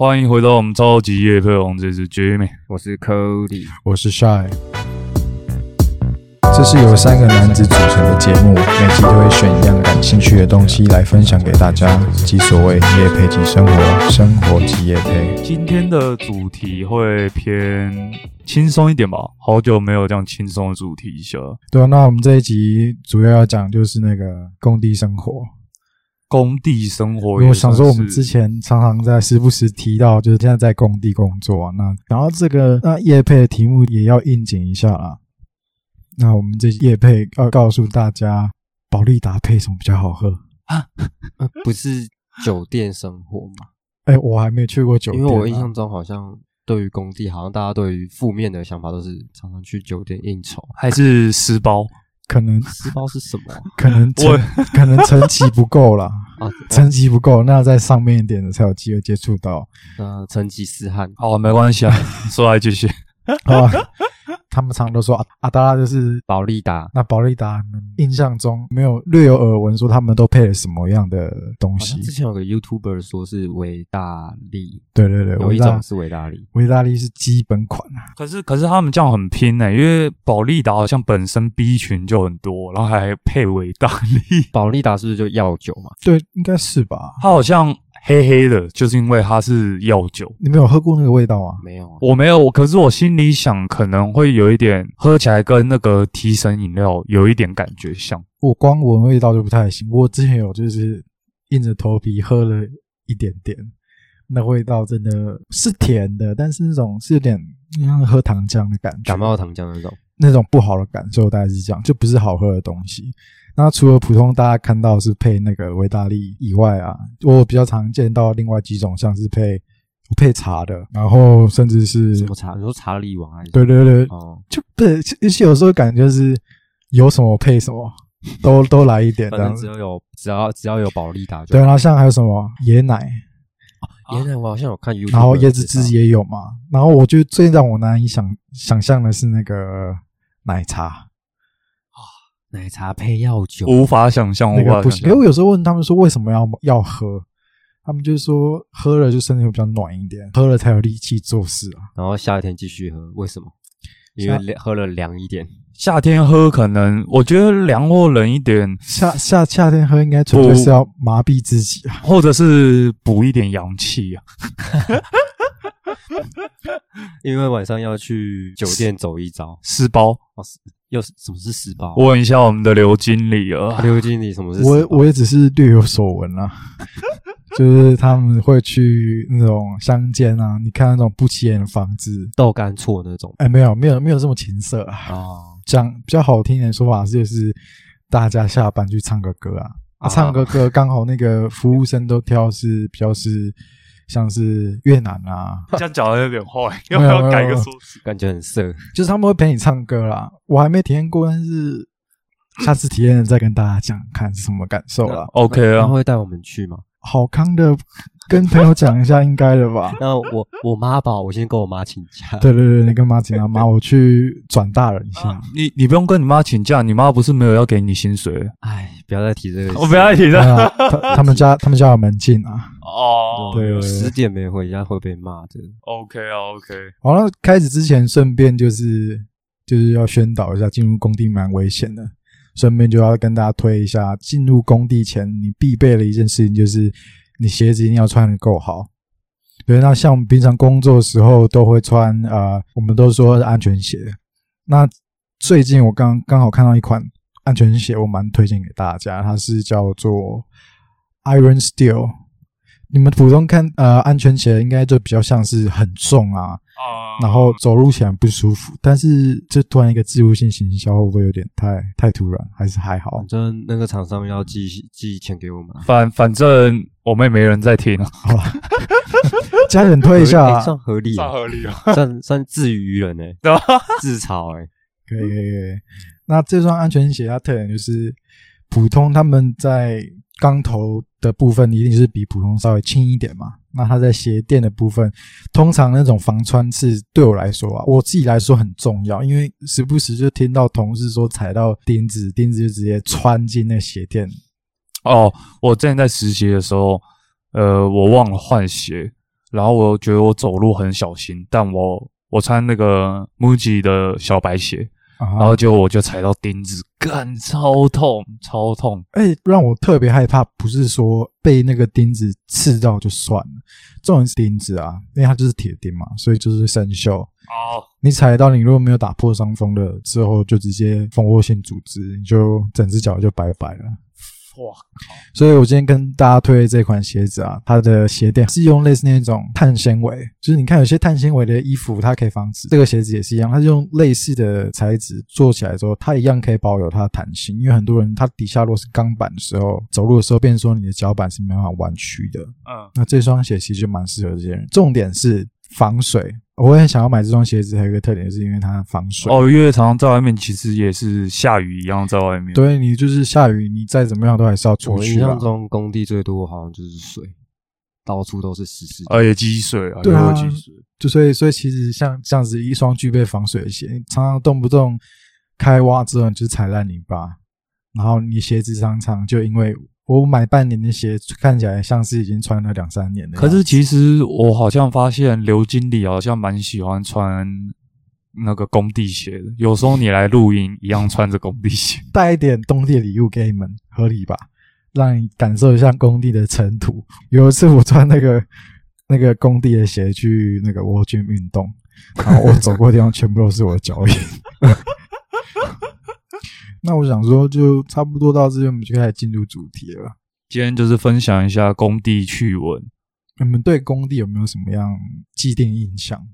欢迎回到我们超级夜配王，这是 Jimmy，我是 Cody，我是 Shy。这是由三个男子组成的节目，每集都会选一样感兴趣的东西来分享给大家，即所谓夜配即生活，生活即夜配。今天的主题会偏轻松一点吧，好久没有这样轻松的主题一下。对啊，那我们这一集主要要讲就是那个工地生活。工地生活，因为我想说，我们之前常常在时不时提到，就是现在在工地工作啊。那然后这个那叶配的题目也要应景一下啦。那我们这叶配要告诉大家，保利达配什么比较好喝啊？不是酒店生活吗？哎，我还没去过酒店，因为我印象中好像对于工地，好像大家对于负面的想法都是常常去酒店应酬，还是私包。可能私包是什么？可能我可能层级不够了 啊，层级不够，那在上面一点的才有机会接触到。呃，成吉思汗，哦，没关系啊，说来继续。好。他们常都说阿阿达拉就是保利达，那保利达印象中没有略有耳闻，说他们都配了什么样的东西？之前有个 YouTuber 说是维大利，对对对，有一种是维大利，维大利是基本款啊。可是可是他们这样很拼呢，因为保利达好像本身 B 群就很多，然后还配维大利。保利达是不是就药酒嘛？对，应该是吧。他好像。黑黑的，就是因为它是药酒。你没有喝过那个味道啊？没有，啊我没有。可是我心里想，可能会有一点，喝起来跟那个提神饮料有一点感觉像。我光闻味道就不太行。我之前有就是硬着头皮喝了一点点，那味道真的是甜的，但是那种是有点像喝糖浆的感觉，感冒糖浆那种，那种不好的感受大概是这样，就不是好喝的东西。那除了普通大家看到是配那个维达利以外啊，我比较常见到另外几种，像是配配茶的，然后甚至是什么茶？你说茶力王还是？对对对，哦，就不是，而且有时候感觉是有什么配什么，都都来一点这样。只要有只要只要有保利达，对，然后像还有什么椰奶，椰奶我好像有看 YouTube，然后椰子汁也有嘛。然后我觉得最让我难以想想象的是那个奶茶。奶茶配药酒，无法想象，那个不行。因为我有时候问他们说为什么要要喝，他们就是说喝了就身体会比较暖一点，喝了才有力气做事啊。然后夏天继续喝，为什么？因为喝了凉一点。夏天喝可能我觉得凉或冷一点，夏夏夏天喝应该纯粹是要麻痹自己啊，或者是补一点阳气啊。因为晚上要去酒店走一遭，湿包哦，又是什么是湿包？问一下我们的刘经理啊，刘经理什么是？我我也只是略有所闻啊，就是他们会去那种乡间啊，你看那种不起眼的房子，豆干厝那种，哎，没有没有没有这么情色啊。哦，讲比较好听的说法是，就是大家下班去唱个歌啊，啊，唱个歌刚好那个服务生都挑是比较是。像是越南啊，这样讲的有点坏，要不要改个说辞？感觉很色，就是他们会陪你唱歌啦。我还没体验过，但是下次体验了再跟大家讲，看是什么感受啦。OK 啊，会带我们去吗？好康的。跟朋友讲一下，应该的吧？那我我妈吧，我先跟我妈请假。对对对，你跟妈请假，妈，我去转大人一下。你你不用跟你妈请假，你妈不是没有要给你薪水？哎，不要再提这个，我不要再提这个。他们家他们家有门禁啊。哦，对，十点没回家会被骂的。OK 啊，OK。好了，开始之前顺便就是就是要宣导一下，进入工地蛮危险的。顺便就要跟大家推一下，进入工地前你必备的一件事情就是。你鞋子一定要穿的够好，对。那像我们平常工作的时候都会穿，呃，我们都说是安全鞋。那最近我刚刚好看到一款安全鞋，我蛮推荐给大家，它是叫做 Iron Steel。你们普通看，呃，安全鞋应该就比较像是很重啊。然后走路起来不舒服，但是这突然一个自入性行销会不会有点太太突然？还是还好？反正那个厂商要寄寄钱给我们，反反正我们也没人在听啊。好吧，加点推一下，算合理，算合理啊，算算自娱于人呢，自嘲哎，可以可以可以。那这双安全鞋它特点就是普通他们在。钢头的部分一定是比普通稍微轻一点嘛？那它在鞋垫的部分，通常那种防穿刺对我来说啊，我自己来说很重要，因为时不时就听到同事说踩到钉子，钉子就直接穿进那鞋垫。哦，我之前在实习的时候，呃，我忘了换鞋，然后我觉得我走路很小心，但我我穿那个 MUJI 的小白鞋，然后结果我就踩到钉子，干超痛，超痛。哎，让我特别害怕，不是说被那个钉子刺到就算了，重点是钉子啊，因为它就是铁钉嘛，所以就是生锈。哦，你踩到，你如果没有打破伤风的，之后就直接蜂窝性组织，你就整只脚就拜拜了。哇，所以我今天跟大家推的这款鞋子啊，它的鞋垫是用类似那种碳纤维，就是你看有些碳纤维的衣服，它可以防止这个鞋子也是一样，它是用类似的材质做起来之后，它一样可以保有它的弹性。因为很多人他底下如果是钢板的时候，走路的时候，变成说你的脚板是没办法弯曲的。嗯，那这双鞋其实就蛮适合这些人，重点是防水。我也很想要买这双鞋子，还有一个特点，是因为它防水。哦，因为常常在外面，其实也是下雨一样在外面。，对你就是下雨，你再怎么样都还是要出我印去啦象。中工地最多好像就是水，到处都是湿湿的。而且积水啊，对啊积水。就所以所以其实像这样子一双具备防水的鞋，你常常动不动开挖之后你就踩烂泥巴，然后你鞋子常常就因为我买半年的鞋，看起来像是已经穿了两三年的。可是其实我好像发现刘经理好像蛮喜欢穿那个工地鞋的，有时候你来露营一样穿着工地鞋。带一点工地礼物给你们，合理吧？让你感受一下工地的尘土。有一次我穿那个 那个工地的鞋去那个蜗居运动，然后我走过的地方全部都是我的脚印。那我想说，就差不多到这边，我们就开始进入主题了。今天就是分享一下工地趣闻。你们对工地有没有什么样既定印象？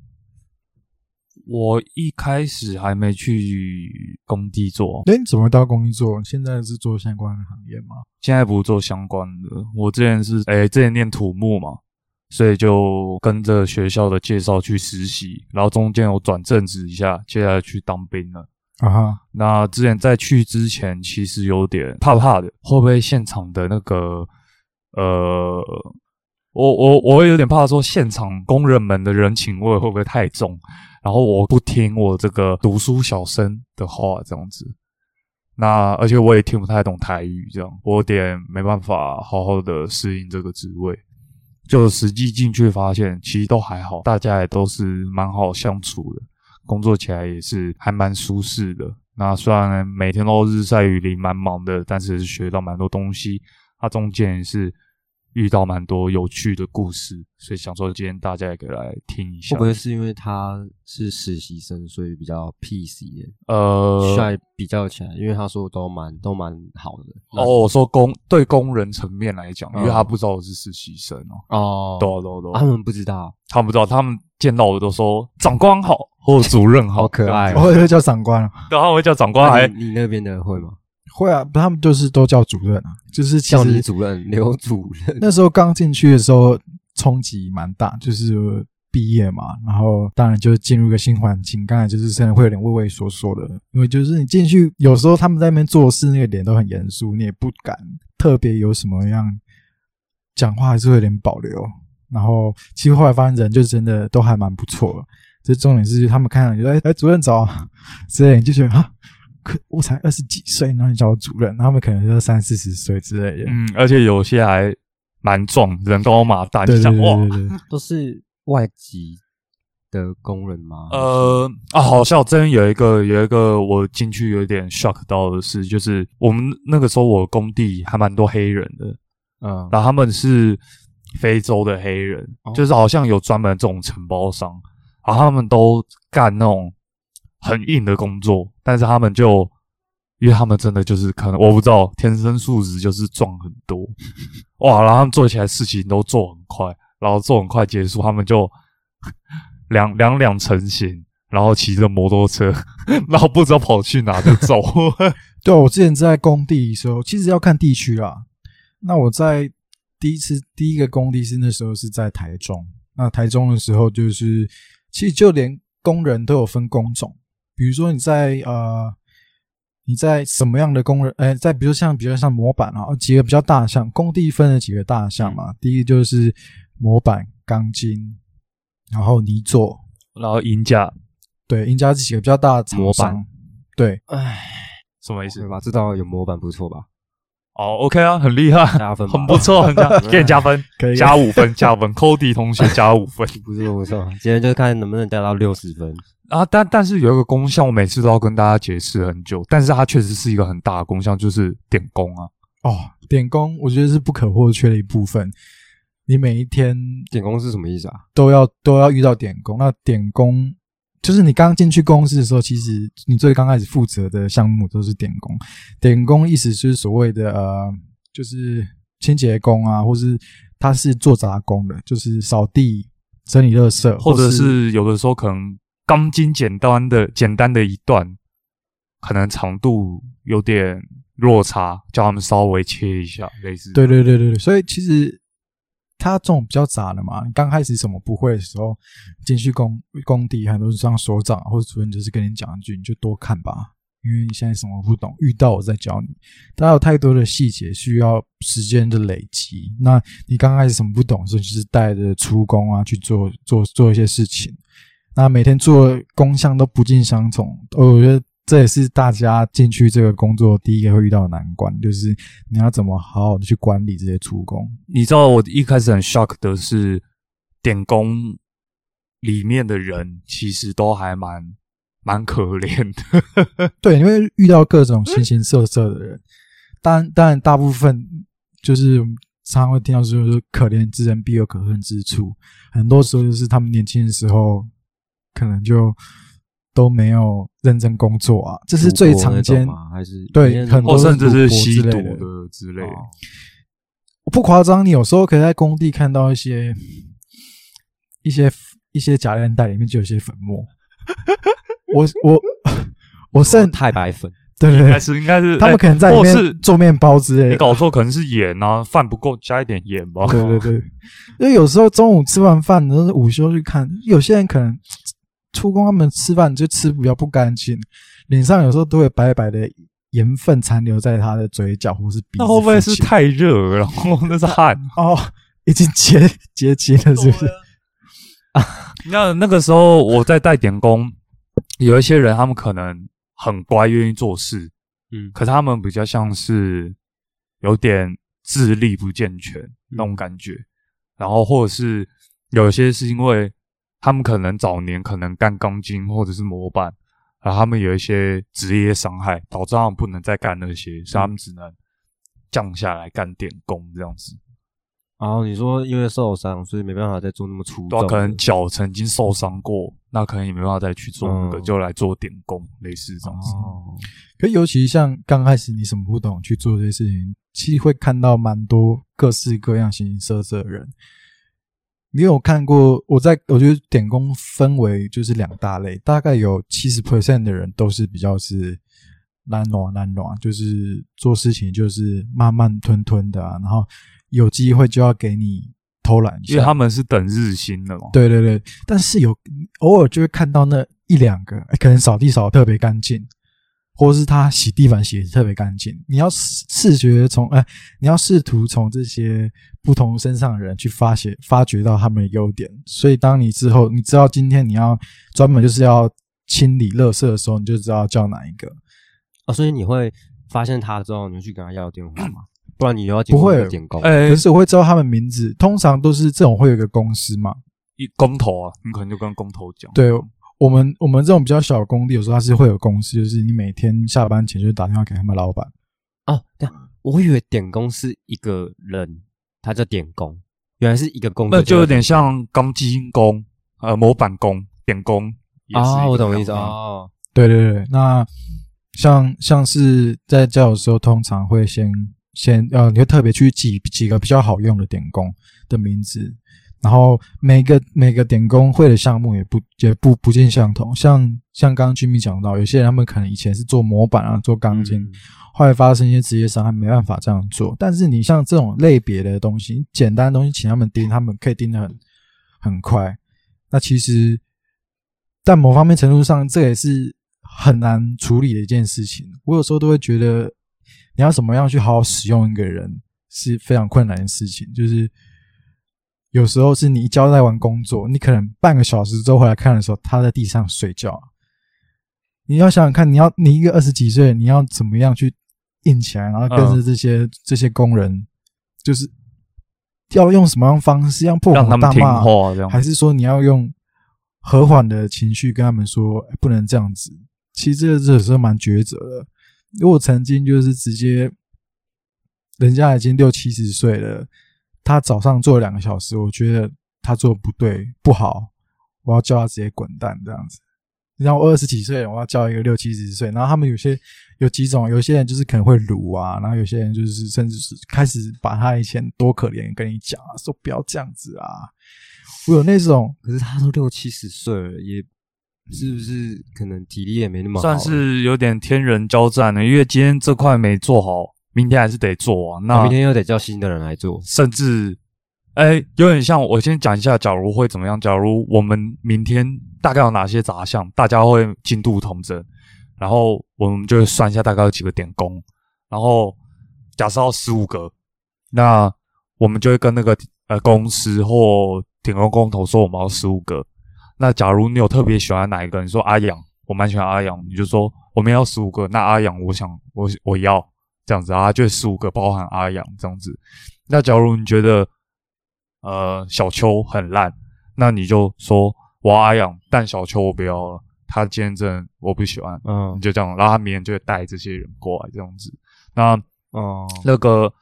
我一开始还没去工地做，哎，你怎么到工地做？现在是做相关的行业吗？现在不做相关的。我之前是诶、之前念土木嘛，所以就跟着学校的介绍去实习，然后中间有转正职一下，接下来去当兵了。啊哈，那之前在去之前，其实有点怕怕的，会不会现场的那个呃，我我我会有点怕说现场工人们的人情味会不会太重，然后我不听我这个读书小生的话这样子。那而且我也听不太懂台语，这样我有点没办法好好的适应这个职位。就实际进去发现，其实都还好，大家也都是蛮好相处的。工作起来也是还蛮舒适的。那虽然每天都日晒雨淋，蛮忙的，但是学到蛮多东西。它中间也是遇到蛮多有趣的故事，所以想说今天大家也可以来听一下。会不会是因为他是实习生，所以比较 PC 的，呃，帅比较起来？因为他说都蛮都蛮好的。哦，我说工对工人层面来讲，因为嗯他不知道我是实习生哦，哦，对啊对啊对啊啊他们不知道，他们不知道，他们见到我都说长官好或主任好，好可爱这样子我会叫长官 啊，对，他们会叫长官还你你那边的会吗？会啊，他们就是都叫主任啊，就是其叫你主任、刘主任，那时候刚进去的时候冲击蛮大，就是毕业嘛，然后当然就进入一个新环境，刚才就是真的会有点畏畏缩缩的，因为就是你进去，有时候他们在那边做事，那个脸都很严肃，你也不敢特别有什么样讲话，还是会有点保留。然后其实后来发现人就真的都还蛮不错的，这重点是他们看上你说哎哎主任早啊之类，你就觉得啊。可我才二十几岁，然后你叫我主任，他们可能就三四十岁之类的。嗯，而且有些还蛮壮，人高马大，就像哇，都是外籍的工人吗？呃啊，好像真有一个有一个我进去有点 shock 到的事，就是我们那个时候我工地还蛮多黑人的，嗯，然后他们是非洲的黑人，哦就是好像有专门这种承包商，然后他们都干那种很硬的工作，但是他们就。因为他们真的就是可能我不知道，天生素质就是壮很多，哇！然后他们做起来事情都做很快，然后做很快结束，他们就两两两成型，然后骑着摩托车，然后不知道跑去哪就走。对，我之前在工地的时候，其实要看地区啦。那我在第一次第一个工地是那时候是在台中，那台中的时候就是，其实就连工人都有分工种，比如说你在呃你在什么样的工人，呃，在比如像比较像模板啊，几个比较大项，工地分了几个大项嘛，第一个就是模板、钢筋，然后泥做，然后银架对，银架是几个比较大的模板，对。哎，什么意思对？吧？知道有模板不错吧？哦，OK 啊，很厉害，加分很不错，很 加，给你加分，可以加五分，加五分，Cody 同学加五分 不错不错，今天就看能不能加到六十分。啊。但但是有一个功效，我每次都要跟大家解释很久，但是它确实是一个很大的功效，就是点功啊。哦，点工我觉得是不可或缺的一部分。你每一天点工是什么意思啊？都要都要遇到点工，那点工就是你刚进去公司的时候，其实你最刚开始负责的项目都是点工。点工意思是所谓的呃，就是清洁工啊，或是他是做杂工的，就是扫地、整理垃圾，或者是是有的时候可能钢筋简单的简单的一段，可能长度有点落差，叫他们稍微切一下，类似。对对对对对，所以其实他这种比较杂的嘛，你刚开始什么不会的时候，进去工工地，很多是让所长或者主任就是跟你讲一句，你就多看吧，因为你现在什么不懂，遇到我再教你。它有太多的细节需要时间的累积，那你刚开始什么不懂的时候，就是带着出工啊去做做做一些事情，那每天做的工项都不尽相同，哦我觉得。这也是大家进去这个工作第一个会遇到的难关，就是你要怎么好好的去管理这些出工。你知道我一开始很 shock 的是，点工里面的人其实都还蛮蛮可怜的。对，因为遇到各种形形色色的人，当然，当然，大部分就是常常会听到说，说可怜之人必有可恨之处。很多时候就是他们年轻的时候，可能就都没有认真工作啊，这是最常见还是对很多甚至是吸毒之类的的之类的。哦我不夸张，你有时候可以在工地看到一些一些一些假链袋里面就有些粉末。我我我剩太白粉，对对对应该，是应该是他们可能在里面做面包之类的。你搞错，可能是盐啊，饭不够，加一点盐吧。对对对，因为有时候中午吃完饭，然后午休去看，有些人可能出工，他们吃饭就吃比较不干净，脸上有时候都会白白的盐分残留在他的嘴角或是鼻子那会不会是太热，然后那是汗？哦，已经结结晶了，是不是？啊那那个时候我在带点工，有一些人他们可能很乖，愿意做事，嗯，可是他们比较像是有点智力不健全那种感觉，然后或者是有些是因为他们可能早年可能干钢筋或者是模板，然后他们有一些职业伤害，导致他们不能再干那些，所以他们只能降下来干点工这样子。然后你说因为受伤，所以没办法再做那么粗对啊、可能脚曾经受伤过，那可能也没办法再去做那个，嗯就来做点工，类似这样子。哦，可尤其像刚开始你什么不懂去做这些事情，其实会看到蛮多各式各样形形色色的人。你有看过？我在我觉得点工分为就是两大类，大概有七十 percent 的人都是比较是懒惰懒惰，就是做事情就是慢慢吞吞的啊，然后有机会就要给你偷懒一下。因为他们是等日薪的嘛。对对对，但是有偶尔就会看到那一两个，哎可能扫地扫得特别干净，或是他洗地板洗得特别干净。你要视视觉从哎，你要试图从这些不同身上的人去发现发掘到他们的优点。所以当你之后你知道今天你要专门就是要清理垃圾的时候，你就知道叫哪一个。哦，所以你会发现他之后，你就去跟他要电话吗？不然你又要经不会点工，哎、可是我会知道他们名字，通常都是这种会有一个公司嘛，一工头啊，你可能就跟工头讲。对我们我们这种比较小的工地，有时候它是会有公司，就是你每天下班前就打电话给他们老板。哦，对啊，我以为点工是一个人，他叫点工，原来是一个工作，那就有点像钢筋工、呃模板工、点工。也是一啊，个我懂意思嗯哦。对对对，那像像是在交友的时候，通常会先先呃，你会特别去记几个比较好用的点工的名字，然后每个每个点工会的项目也不也不不尽相同。像像刚刚 Jimmy 讲到，有些人他们可能以前是做模板啊，做钢筋，嗯后来发生一些职业伤害，没办法这样做。但是你像这种类别的东西，你简单的东西，请他们盯，他们可以盯得很很快。那其实，在某方面程度上，这也是很难处理的一件事情。我有时候都会觉得，你要怎么样去好好使用一个人，是非常困难的事情。就是有时候是你一交代完工作，你可能半个小时之后回来看的时候，他在地上睡觉。你要想想看，你要你一个二十几岁，你要怎么样去硬起来，然后跟着这些、这些工人，就是要用什么样方式，让破口让他们听大骂，话。还是说你要用和缓的情绪跟他们说、哎不能这样子？其实这个这有时候蛮抉择的。因为我曾经就是直接，人家已经六七十岁了，他早上做了两个小时，我觉得他做的不对不好，我要叫他直接滚蛋这样子。然后我二十几岁，我要叫一个六七十岁，然后他们有些有几种，有些人就是可能会辱啊，然后有些人就是甚至是开始把他以前多可怜跟你讲啊，说不要这样子啊。我有那种可是他都六七十岁了，也是不是可能体力也没那么好算？是有点天人交战了，因为今天这块没做好，明天还是得做啊。那那明天又得叫新的人来做。甚至，哎，有点像我先讲一下，假如会怎么样？假如我们明天大概有哪些杂项，大家会进度同整，然后我们就会算一下大概有几个点工，然后假设要十五个，那我们就会跟那个呃公司或点工工头说我们要十五个。那假如你有特别喜欢哪一个，你说阿阳，我蛮喜欢阿阳，你就说我们要十五个，那阿阳我想我我要这样子啊，就十五个包含阿阳这样子。那假如你觉得呃小邱很烂，那你就说我要阿阳，但小邱我不要了，他今天真的我不喜欢，嗯你就这样，然后他明天就会带这些人过来这样子。那嗯，那个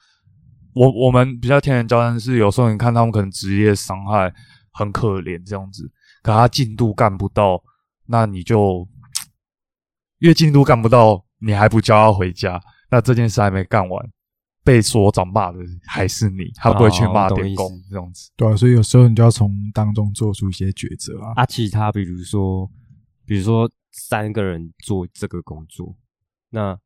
我我们比较天然交战是有时候你看他们可能职业伤害很可怜这样子，可他进度干不到，那你就 因为进度干不到，你还不叫他回家，那这件事还没干完，被所长骂的还是你，他不会去骂哦懂意点工思这样子。对啊，所以有时候你就要从当中做出一些抉择啊。啊，其他比如说，比如说三个人做这个工作，那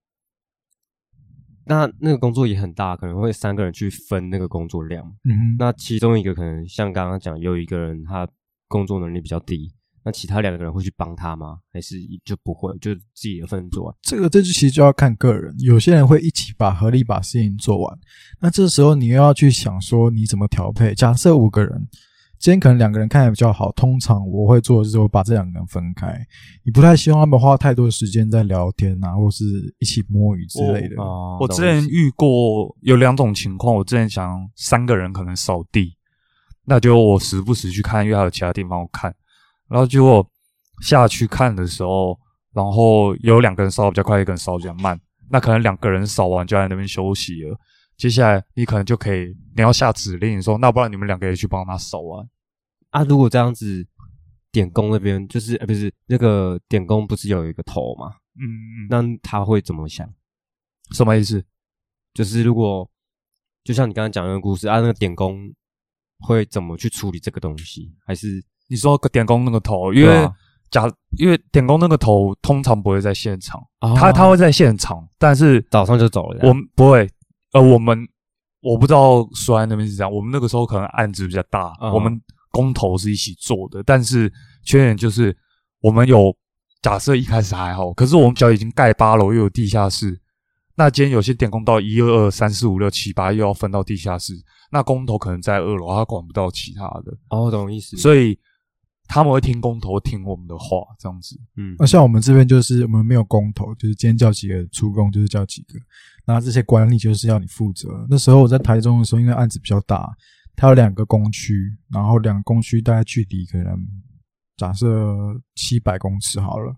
那那个工作也很大，可能会三个人去分那个工作量。嗯，那其中一个可能像刚刚讲，有一个人他工作能力比较低，那其他两个人会去帮他吗？还是就不会，就自己的份做完？这个这就其实就要看个人，有些人会一起把合力把事情做完，那这时候你又要去想说你怎么调配。假设五个人，今天可能两个人看起来比较好，通常我会做的就是我把这两个人分开，你不太希望他们花太多的时间在聊天啊，或是一起摸鱼之类的。哦我之前遇过有两种情况，我之前想三个人可能扫地，那就我时不时去看，因为还有其他地方我看，然后结果下去看的时候，然后有两个人扫得比较快，一个人扫得比较慢，那可能两个人扫完就在那边休息了。接下来你可能就可以，你要下指令说，那不然你们两个也去帮他扫完。啊，如果这样子，点工那边就是呃不是那个点工不是有一个头吗？嗯嗯，那他会怎么想？什么意思？就是如果就像你刚刚讲的那个故事啊，那个点工会怎么去处理这个东西？还是你说点工那个头，因为啊。假因为点工那个头通常不会在现场，哦。他他会在现场，但是早上就走了这我？们不会，呃，我们我不知道苏安那边是这样，我们那个时候可能案子比较大，嗯我们工头是一起做的，但是缺点就是我们有假设一开始还好，可是我们只要已经盖八楼又有地下室，那今天有些点工到一二二三四五六七八又要分到地下室，那工头可能在二楼，他管不到其他的，哦，懂意思。所以他们会听工头听我们的话，这样子。嗯那像我们这边就是我们没有工头，就是今天叫几个出工就是叫几个，那这些管理就是要你负责。那时候我在台中的时候，因为案子比较大，它有两个工区，然后两个工区大概距离可能假设七百公尺好了，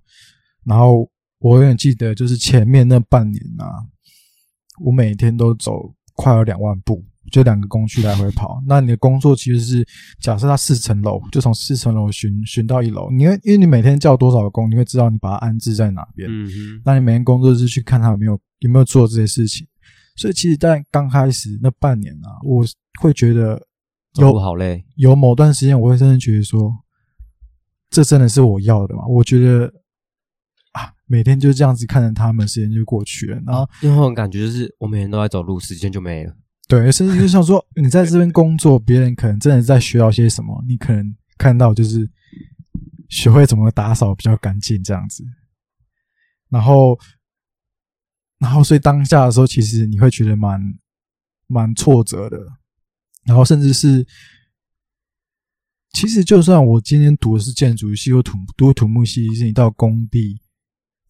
然后我永远记得就是前面那半年啊，我每天都走快要两万步。就两个工区来回跑，那你的工作其实是假设它四层楼，就从四层楼巡巡到一楼。你会因为你每天叫多少个工，你会知道你把它安置在哪边。嗯哼，那你每天工作是去看他有没有有没有做这些事情。所以其实，在刚开始那半年啊，我会觉得有好累。有某段时间，我会真的觉得说，这真的是我要的吗？我觉得啊，每天就这样子看着他们，时间就过去了。然后因为我种感觉就是我每天都在走路，时间就没了。对，甚至就像说，你在这边工作，别人可能真的在学到些什么，你可能看到就是学会怎么打扫比较干净这样子。然后，然后所以当下的时候，其实你会觉得蛮蛮挫折的，然后甚至是，其实就算我今天读的是建筑系或土读土木系，是你到工地，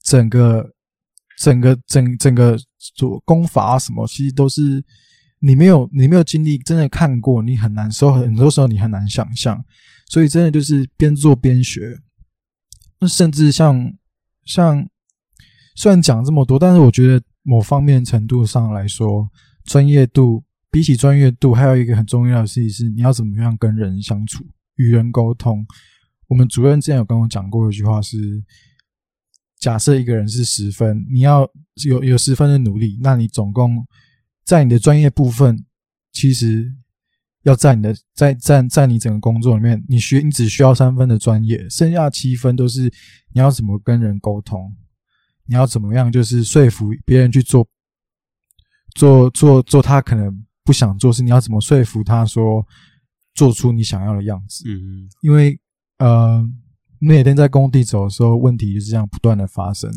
整个整个整整个做工法啊什么，其实都是你没有你没有经历，真的看过，你很难受，很多时候你很难想象，所以真的就是边做边学。那甚至像像虽然讲这么多，但是我觉得某方面程度上来说，专业度比起专业度，还有一个很重要的事情是，你要怎么样跟人相处，与人沟通。我们主任之前有跟我讲过一句话是：假设一个人是十分，你要有有十分的努力，那你总共在你的专业部分，其实要在你的在在在你整个工作里面，你需你只需要三分的专业，剩下七分都是你要怎么跟人沟通，你要怎么样就是说服别人去做做做做他可能不想做事，你要怎么说服他说做出你想要的样子？嗯，因为呃，每天在工地走的时候，问题就是这样不断的发生。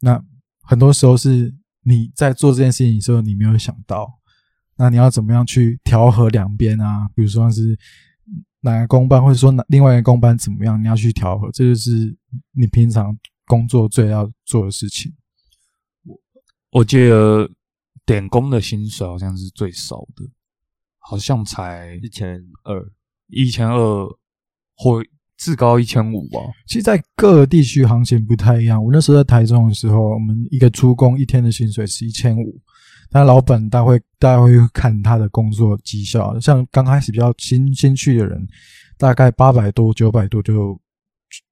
那很多时候是你在做这件事情的时候，你没有想到，那你要怎么样去调和两边啊？比如说是哪个公班，或者说哪另外一个公班怎么样，你要去调和，这就是你平常工作最要做的事情。我记得点工的薪水好像是最少的，好像才一千二，一千二或至高一千五吧。其实，在各个地区行情不太一样。我那时候在台中的时候，我们一个出工一天的薪水是一千五，但老板大会大家会看他的工作绩效，像刚开始比较新新去的人，大概八百多九百多就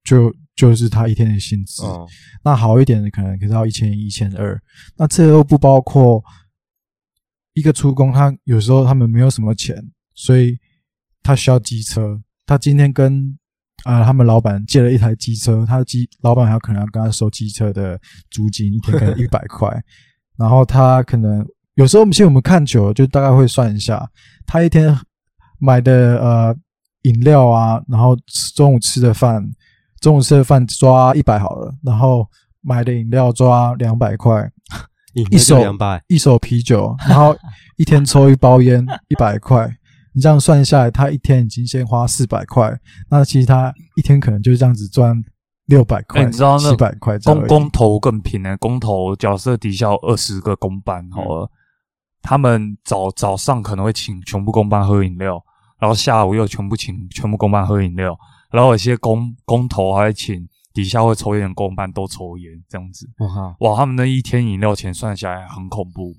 就就是他一天的薪资。哦，那好一点的可能可以到一千一千二，那这又不包括一个出工，他有时候他们没有什么钱，所以他需要机车。他今天跟啊、他们老板借了一台机车，他的机老板还有可能要跟他收机车的租金，一天可能 一百块。然后他可能有时候我们，其实我们看久了，就大概会算一下，他一天买的呃饮料啊，然后吃中午吃的饭，中午吃的饭抓一百好了，然后买的饮料抓两百块，一手两百，一手啤酒，然后一天抽一包烟 一百块，你这样算下来，他一天已经先花四百块，那其实他一天可能就这样子赚六百块，哎你知道那七百块头更拼呢、工头假设底下有二十个工班好了，他们早早上可能会请全部工班喝饮料，然后下午又全部请全部工班喝饮料，然后有些工工头还会请底下会抽烟的工班都抽烟，这样子。我靠！哇，他们那一天饮料钱算下来很恐怖。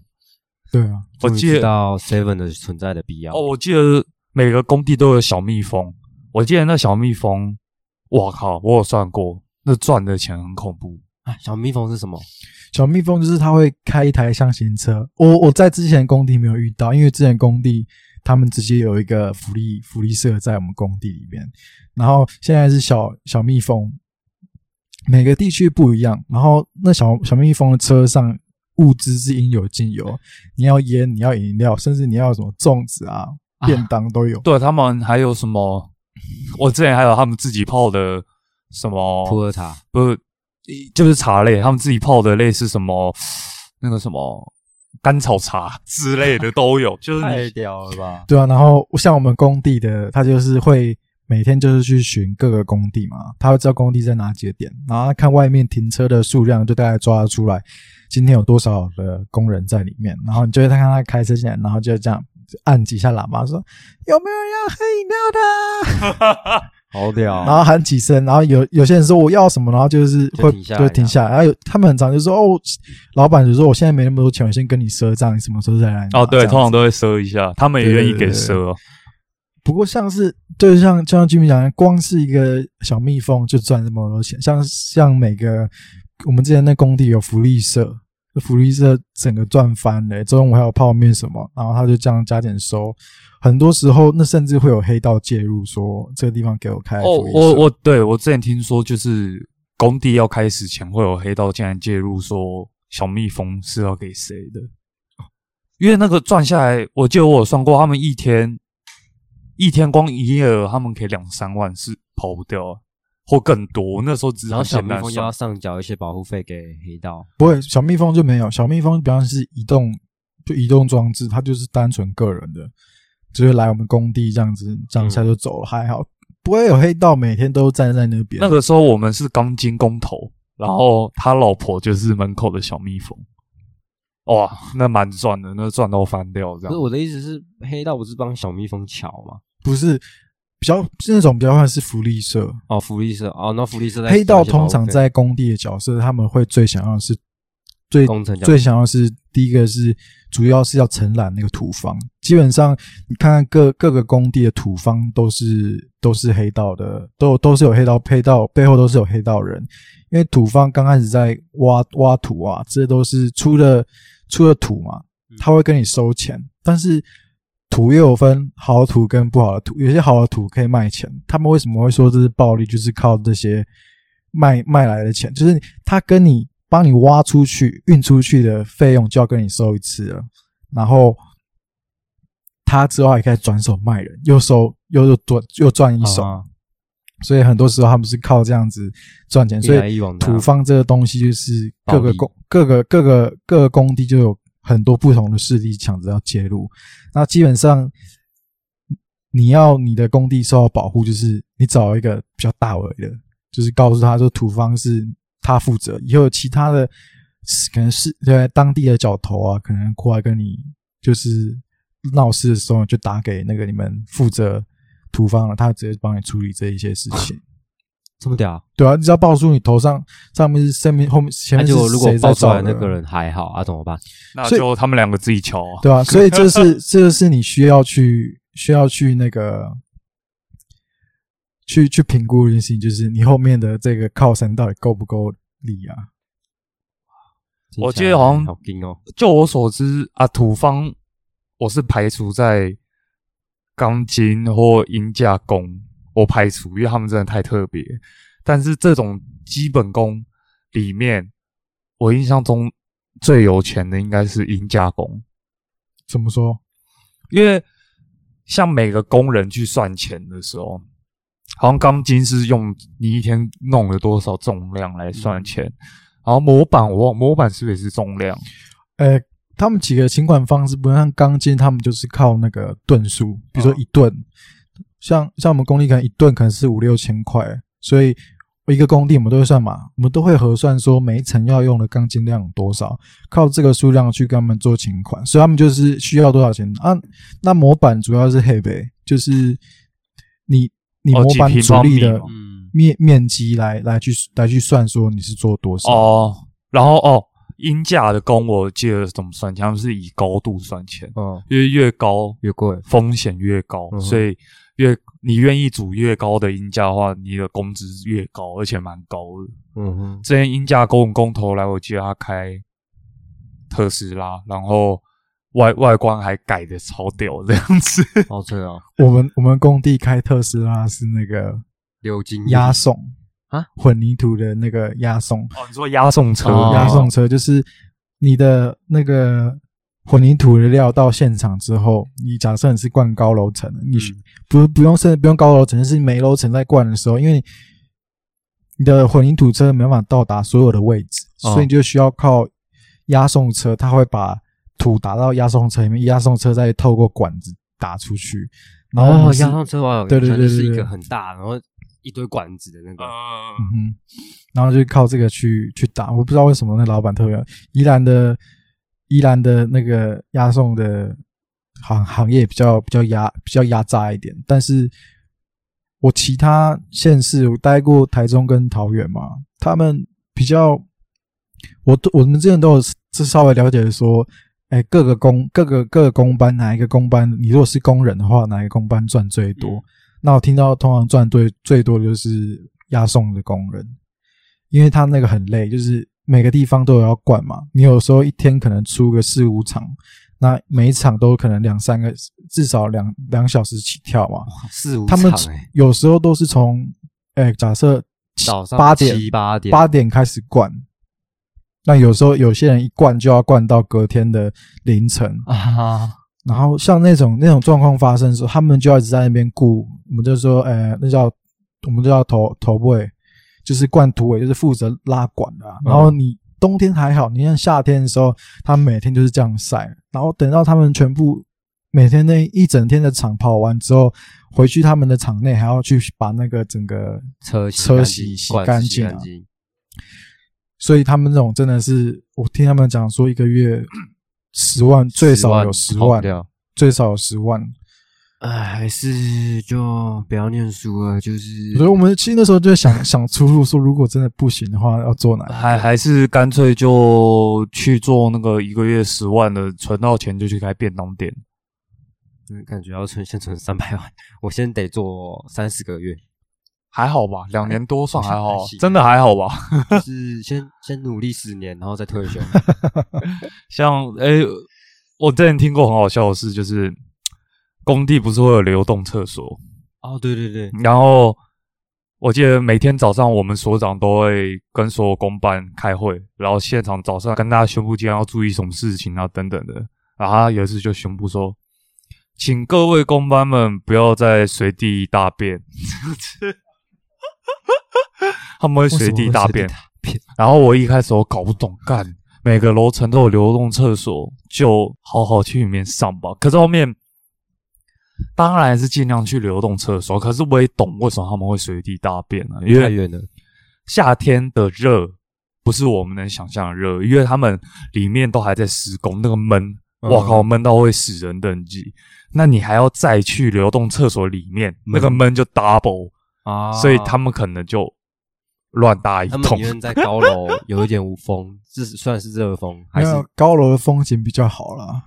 对啊，我记得知道 Seven 的存在的必要。哦，我记得每个工地都有小蜜蜂，我记得那小蜜蜂，我靠，我有算过，那赚的钱很恐怖。啊，小蜜蜂是什么？小蜜蜂就是它会开一台箱型车，我我在之前工地没有遇到，因为之前工地他们直接有一个福利福利社在我们工地里面，然后现在是小小蜜蜂，每个地区不一样，然后那小小蜜蜂的车上物资是应有尽有，你要烟，你要饮料，甚至你要什么粽子啊、啊便当都有。对他们还有什么？我之前还有他们自己泡的什么？普洱茶。不是，就是茶类，他们自己泡的类似什么那个什么甘草茶之类的都有。就是你屌了吧！对啊，然后像我们工地的，他就是会每天就是去巡各个工地嘛，他会知道工地在哪几个点，然后看外面停车的数量，就大概抓得出来今天有多少的工人在里面，然后你就会看他开车进来，然后就这样按几下喇叭说有没有人要喝饮料的，好屌。然后喊几声，然后有有些人说我要什么，然后就是会就停下来就停下来，然后有他们很常就说哦，老板就说我现在没那么多钱，我先跟你赊账，你什么时候再来？哦，对，通常都会赊一下，他们也愿意给赊哦。不过像是就是像就像居民讲的，光是一个小蜜蜂就赚这么多钱，像像每个我们之前那工地有福利社，福利社整个赚翻了，中午还有泡面什么，然后他就这样加点收，很多时候那甚至会有黑道介入，说这个地方给我开哦我我对我之前听说，就是工地要开始前会有黑道进来介入，说小蜜蜂是要给谁的？因为那个赚下来，我记得我有算过，他们一天一天光营业额，他们可以两三万是跑不掉啊，或更多。那时候只是然后小蜜蜂又要，上缴一些保护费给黑道。不会小蜜蜂就没有，小蜜蜂比方是移动就移动装置，它就是单纯个人的，就是来我们工地这样子，这样一下就走了，还好不会有黑道每天都站在那边。那个时候我们是钢筋工头，然后他老婆就是门口的小蜜蜂。哇，那蛮赚的，那赚到翻掉这样。可是我的意思是，黑道不是帮小蜜蜂抢吗？不是比较是那种比较像是福利社，哦，福利社哦，那福利社在黑道通常在工地的角色，他们会最想要的是最工程奖最想要的是第一个是主要是要承揽那个土方。基本上你看看各各个工地的土方都是都是黑道的，都都是有黑道黑道背后都是有黑道人，因为土方刚开始在挖挖土啊，这都是出了出了土嘛，他会跟你收钱，但是。土又有分好土跟不好的土，有些好的土可以卖钱。他们为什么会说这是暴利？就是靠这些卖卖来的钱，就是他跟你帮你挖出去、运出去的费用就要跟你收一次了，然后他之后还可以转手卖人，又收又又赚又赚一手。啊所以很多时候他们是靠这样子赚钱。所以土方这个东西就是各个工各个各个各个工地就有很多不同的势力抢着要介入。那基本上你要你的工地受到保护，就是你找一个比较大额的，就是告诉他说土方是他负责，以后其他的可能是对当地的角头啊，可能过来跟你就是闹事的时候，就打给那个你们负责土方了，他直接帮你处理这一些事情。这么屌？对啊，你只要报出你头上上面是上面后面前面是结果如果谁在爆出的那个人还好啊，怎么办？那就他们两个自己瞧啊。对啊，所以这是这是你需要去需要去那个去去评估的一件事情，就是你后面的这个靠山到底够不够力啊？我记得好像好劲哦。就我所知啊，土方我是排除在钢筋或银架工，我排除，因为他们真的太特别。但是这种基本功里面，我印象中最有钱的应该是银架工，怎么说？因为像每个工人去算钱的时候，好像钢筋是用你一天弄了多少重量来算钱，然后模板我忘模板是不是也是重量？呃，他们几个请管方式不像钢筋，他们就是靠那个吨数，比如说哦一吨，像像我们工地可能一吨可能是五六千块，所以一个工地我们都会算嘛，我们都会核算说每一层要用的钢筋量有多少，靠这个数量去跟他们做请款，所以他们就是需要多少钱啊？那模板主要是黑呗，就是你你哦模板主力的面面积来来去来去算说你是做多少。哦，然后哦，阴价的工我记得怎么算钱，他们是以高度算钱，嗯，因为越高越贵。风险越高，嗯所以越你愿意组越高的音架的话，你的工资越高，而且蛮高的。嗯哼，之前音架工工头来，我记得他开特斯拉，然后外外观还改的超屌这样子。好车哦，我们我们工地开特斯拉是那个鎏金押送啊，混凝土的那个押送，哦，你说押送车？哦押送车就是你的那个混凝土的料到现场之后，你假设你是灌高楼层的，你不不用甚至不用高楼层，是每楼层在灌的时候，因为你的混凝土车没办法到达所有的位置，哦所以你就需要靠押送车，它会把土打到押送车里面，押送车再透过管子打出去，然后押送车我有对对印象就是一对对对个很大，然后一堆管子的那个。嗯，嗯哼，然后就靠这个去去打。我不知道为什么那老板特别宜兰的宜兰的那个押送的行行业比较比较压比较压榨一点，但是我其他县市我待过台中跟桃园嘛，他们比较，我都我们之前都有是稍微了解说。哎，各个工各个各个工班哪一个工班，你如果是工人的话，哪一个工班赚最多？那我听到通常赚最最多的就是押送的工人，因为他那个很累，就是每个地方都有要灌嘛。你有时候一天可能出个四五场，那每一场都可能两三个，至少两两小时起跳嘛。四五他们有时候都是从，哎，假设早上八点七八点八点开始灌，那有时候有些人一灌就要灌到隔天的凌晨。啊，然后像那种那种状况发生的时候，他们就要一直在那边顾，我们就说，呃，那叫我们就叫头头尾，就是灌土尾，就是负责拉管的、啊。然后你冬天还好，你像夏天的时候，他们每天就是这样晒，然后等到他们全部每天那一整天的场跑完之后，回去他们的场内还要去把那个整个车车洗洗干净啊所以他们这种真的是，我听他们讲说，一个月十万，最少有十十万，最少有十万。哎，还是就不要念书了，就是所以我们其实那时候就想 想出路，说如果真的不行的话，要做哪一个？还还是干脆就去做那个一个月十万的，存到钱就去开便当店。嗯感觉要存先存三百万，我先得做三四个月，还好吧，两年多算还好还行，真的还好吧。就是先先努力十年，然后再退休。像诶、我之前听过很好笑的事，就是工地不是会有流动厕所，哦，对对对，然后我记得每天早上我们所长都会跟所有工班开会，然后现场早上跟大家宣布今天要注意什么事情啊等等的。然后他有一次就宣布说，请各位工班们不要再随地大便，他们会随地大便。然后我一开始我搞不懂，干每个楼层都有流动厕所，就好好去里面上吧。可是后面当然是尽量去流动厕所，可是我也懂为什么他们会随地大便了、因为太远了。夏天的热不是我们能想象的热，因为他们里面都还在施工，那个闷，嗯哇靠，闷到会死人等级。那你还要再去流动厕所里面，那个闷就 double，、啊所以他们可能就乱搭一他通们。因为在高楼有一点无风，这是算是热风，还是有高楼的风景比较好啦。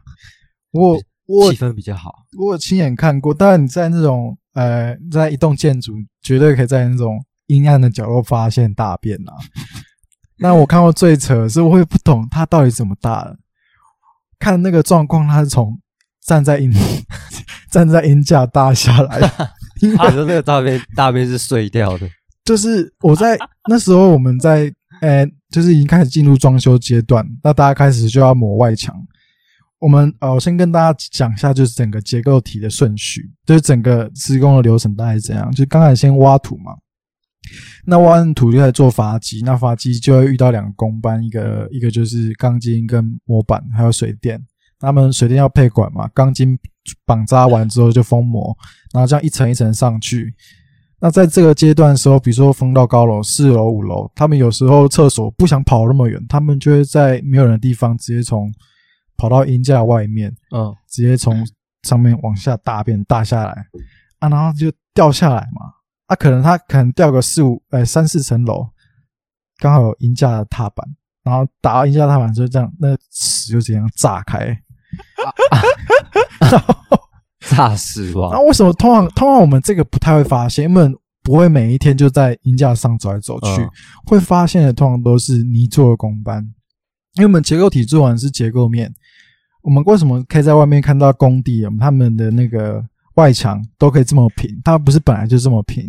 我我气氛比较好？我有亲眼看过，当然你在那种呃，在一栋建筑，绝对可以在那种阴暗的角落发现大便啊。那我看过最扯的是，我也不懂它到底怎么大的。看那个状况，它是从站在阴 站在阴架搭下来的，因为你说那个大便大便是碎掉的，就是我在那时候我们在呃，就是已经开始进入装修阶段，那大家开始就要抹外墙。我们呃，我先跟大家讲一下，就是整个结构体的顺序，就是整个施工的流程大概是怎样。就刚才先挖土嘛，那挖完土就开始做阀基，那阀基就会遇到两个工班，一个一个就是钢筋跟模板，还有水电。他们水电要配管嘛，钢筋绑扎完之后就封膜，然后这样一层一层上去。那在这个阶段的时候，比如说封到高楼、四楼、五楼，他们有时候厕所不想跑那么远，他们就会在没有人的地方直接从跑到阴架外面，嗯，直接从上面往下大便大下来啊，然后就掉下来嘛。啊，可能他可能掉个四五呃三四层楼，刚好有阴架的踏板，然后打到阴架踏板就，这样那屎就这样炸开。炸死那吧！为什么通常通常我们这个不太会发现？因为不会每一天就在阴架上走来走去，嗯会发现的通常都是泥做的工班。因为我们结构体做完是结构面，我们为什么可以在外面看到工地，他们的那个外墙都可以这么平？它不是本来就这么平，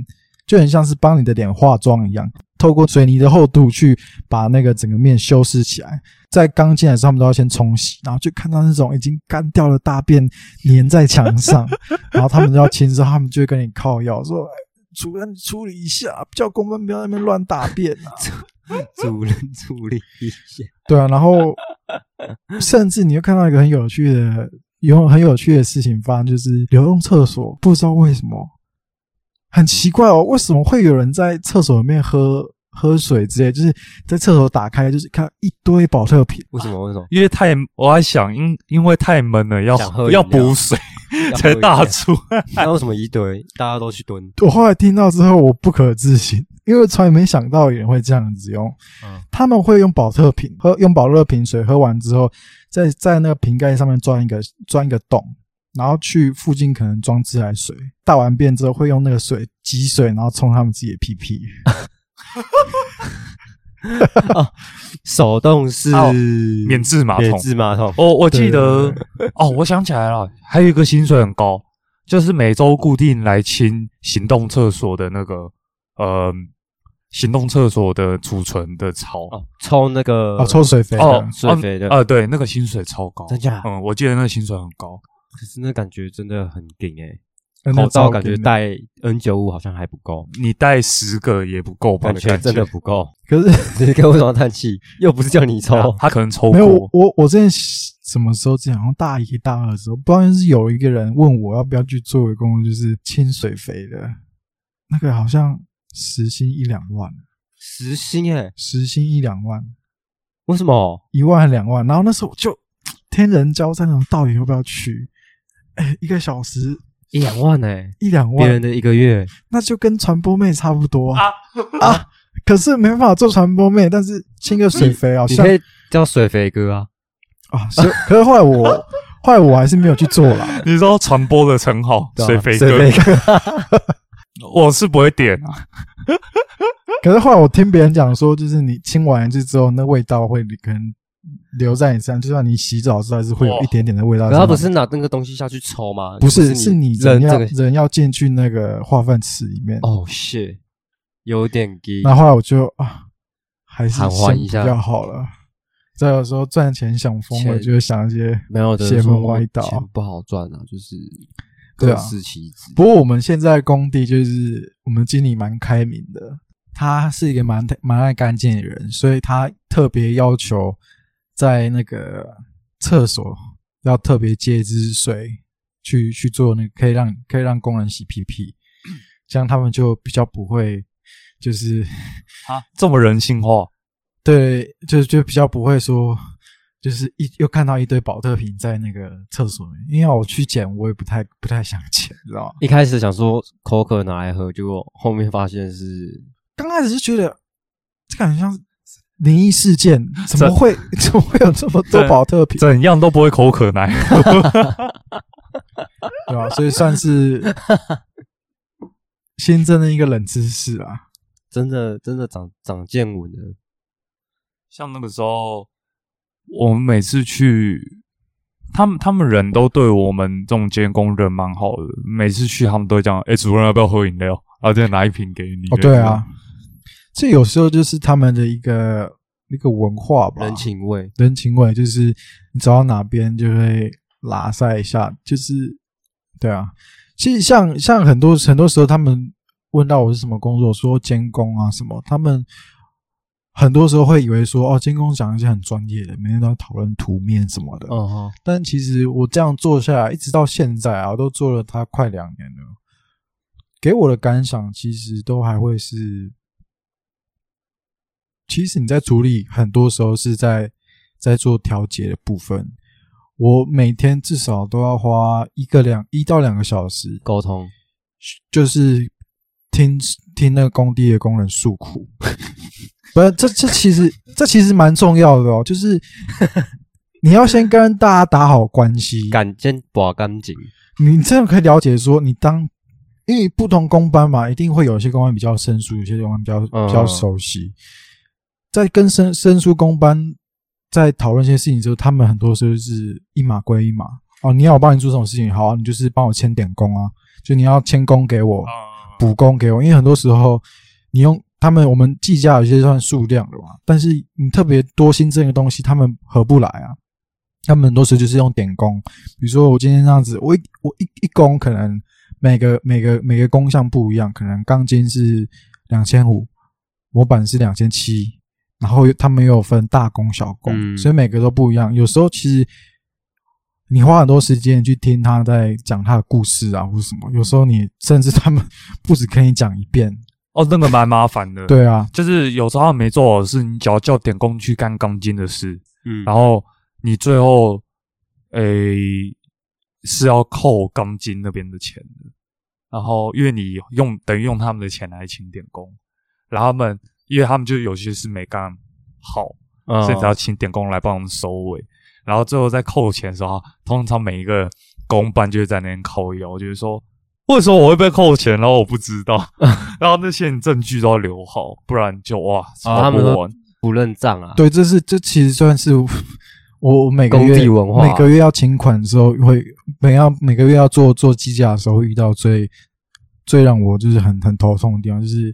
就很像是帮你的脸化妆一样，透过水泥的厚度去把那个整个面修饰起来。在刚进来的时候，他们都要先冲洗，然后就看到那种已经干掉的大便粘在墙上，然后他们就要亲自，他们就会跟你靠药说：“哎主任处理一下，叫工班不要在那边乱大便啊。主人处理一下，”对啊，然后 甚至你会看到一个很有趣的、有很有趣的事情发生，就是流动厕所不知道为什么很奇怪哦，为什么会有人在厕所里面喝喝水之类？就是在厕所打开，就是看一堆保特瓶。为什么？为什么？因为太，我在想，因因为太闷了，要喝要补水才大出。那为什么一堆大家都去蹲？我后来听到之后，我不可置信，因为从来没想到有人会这样子用。嗯他们会用保特瓶喝，用保乐瓶水喝完之后，在在那个瓶盖上面钻一个钻一个洞，然后去附近可能装自来水，大完便之后会用那个水挤水，然后冲他们自己的屁屁。手动式哦免治马桶。免治马桶，我我记得。哦，我想起来了，还有一个薪水很高，就是每周固定来清行动厕所的那个呃，行动厕所的储存的槽。哦，抽那个哦，抽水肥，哦，水肥的。啊，对，那个薪水超高，真假？嗯，我记得那个薪水很高。可是那感觉真的很顶诶，那个口罩感觉戴 N 九五好像还不够，你带十个也不够吧？感觉真的不够。可是 你给我为什么叹气？又不是叫你抽，他 可能抽没有我。我我之前什么时候之前好像大一大二的时候，不知道是有一个人问我要不要去做一个工作，就是清水肥的，那个好像时薪一两万，时薪诶，时薪一两万。为什么？一万两万，然后那时候就天人交战，那种到底要不要去？哎，一个小时一两万呢、一两万，别人的一个月，那就跟传播妹差不多啊啊！可是没办法做传播妹，但是亲个水肥啊你可以叫水肥哥啊。啊，是可是后来我 后来我还是没有去做啦。你知道传播的称号，对啊水肥水肥哥，我是不会点啊。可是后来我听别人讲说，就是你亲完一次之后，那味道会可能留在你身上，就算你洗澡之后，还是会有一点点的味道在身上。可他不是拿那个东西下去抽吗？不是，是是你。人要人要进去那个化粪池里面。哦，shit，有点低。那后来我就啊，还是先不要好了。再有时候赚钱想疯了，就会想一些没有的邪说门歪道。钱不好赚啊，就是各司其职。不过我们现在工地就是我们经理蛮开明的，他是一个蛮蛮爱干净的人，所以他特别要求在那个厕所要特别接一支水去去做那个可以让可以让工人洗屁屁，这样他们就比较不会就是啊，这么人性化，对就就比较不会说。就是一又看到一堆保特瓶在那个厕所里面，因为我去捡，我也不太不太想捡，知道吗？一开始想说口渴拿来喝，结果后面发现是刚开始就觉得这感觉像灵异事件，怎么会 怎么会有这么多保特瓶，怎样都不会口渴奶。对吧？所以算是新增的一个冷知识啊。真的真的长长见闻了。像那个时候，我们每次去，他们他们人都对我们这种监工人蛮好的。每次去，他们都会讲：“哎、主任要不要喝饮料？”然后再拿一瓶给你。哦，对啊，这有时候就是他们的一个一个文化吧，人情味，人情味，就是你走到哪边就会拉塞一下，就是对啊。其实像像很多很多时候，他们问到我是什么工作，说监工啊什么，他们很多时候会以为说哦，监工讲一些很专业的，每天都要讨论图面什么的。嗯哼，但其实我这样做下来，一直到现在啊，我都做了他快两年了。给我的感想其实都还会是，其实你在处理很多时候是在在做调节的部分。我每天至少都要花一个两一到两个小时，沟通，就是听听那个工地的工人诉苦。不是，这这其实这其实蛮重要的哦，就是 你要先跟大家打好关系，敢先把干净，你这样可以了解说，你当因为不同工班嘛，一定会有些工班比较生疏，有些工班比较嗯比较熟悉。在跟生生疏工班在讨论一些事情之后，他们很多时候是一码归一码。哦，你要我帮你做这种事情，好、啊，你就是帮我签点工啊，就你要签工给我，补工给我，因为很多时候你用他们我们计价有些算数量的嘛，但是你特别多新增的东西，他们合不来啊。他们很多时候就是用点工，比如说我今天这样子，我一我一一工可能每个每个每个工项不一样，可能钢筋是两千五，模板是两千七，然后他们又有分大工小工，嗯所以每个都不一样。有时候其实你花很多时间去听他在讲他的故事啊，或者什么，有时候你甚至他们不止跟你讲一遍，哦，那个蛮麻烦的。，对啊，就是有时候他没做好的事，你只要叫点工去干钢筋的事，嗯，然后你最后诶、是要扣钢筋那边的钱的。然后因为你用等于用他们的钱来请点工，然后他们因为他们就有些是没干好，嗯。所以只要请点工来帮我们收尾。然后最后在扣钱的时候，通常每一个工班就会在那边扣腰，就是说为什么我会被扣钱，然后我不知道，然后那些证据都要留好，不然就哇他们都不完。不认账啊，对，这是这其实算是我我每个月文化。每个月要请款的时候会每要每个月要做做计价的时候遇到最最让我就是很很头痛的地方，就是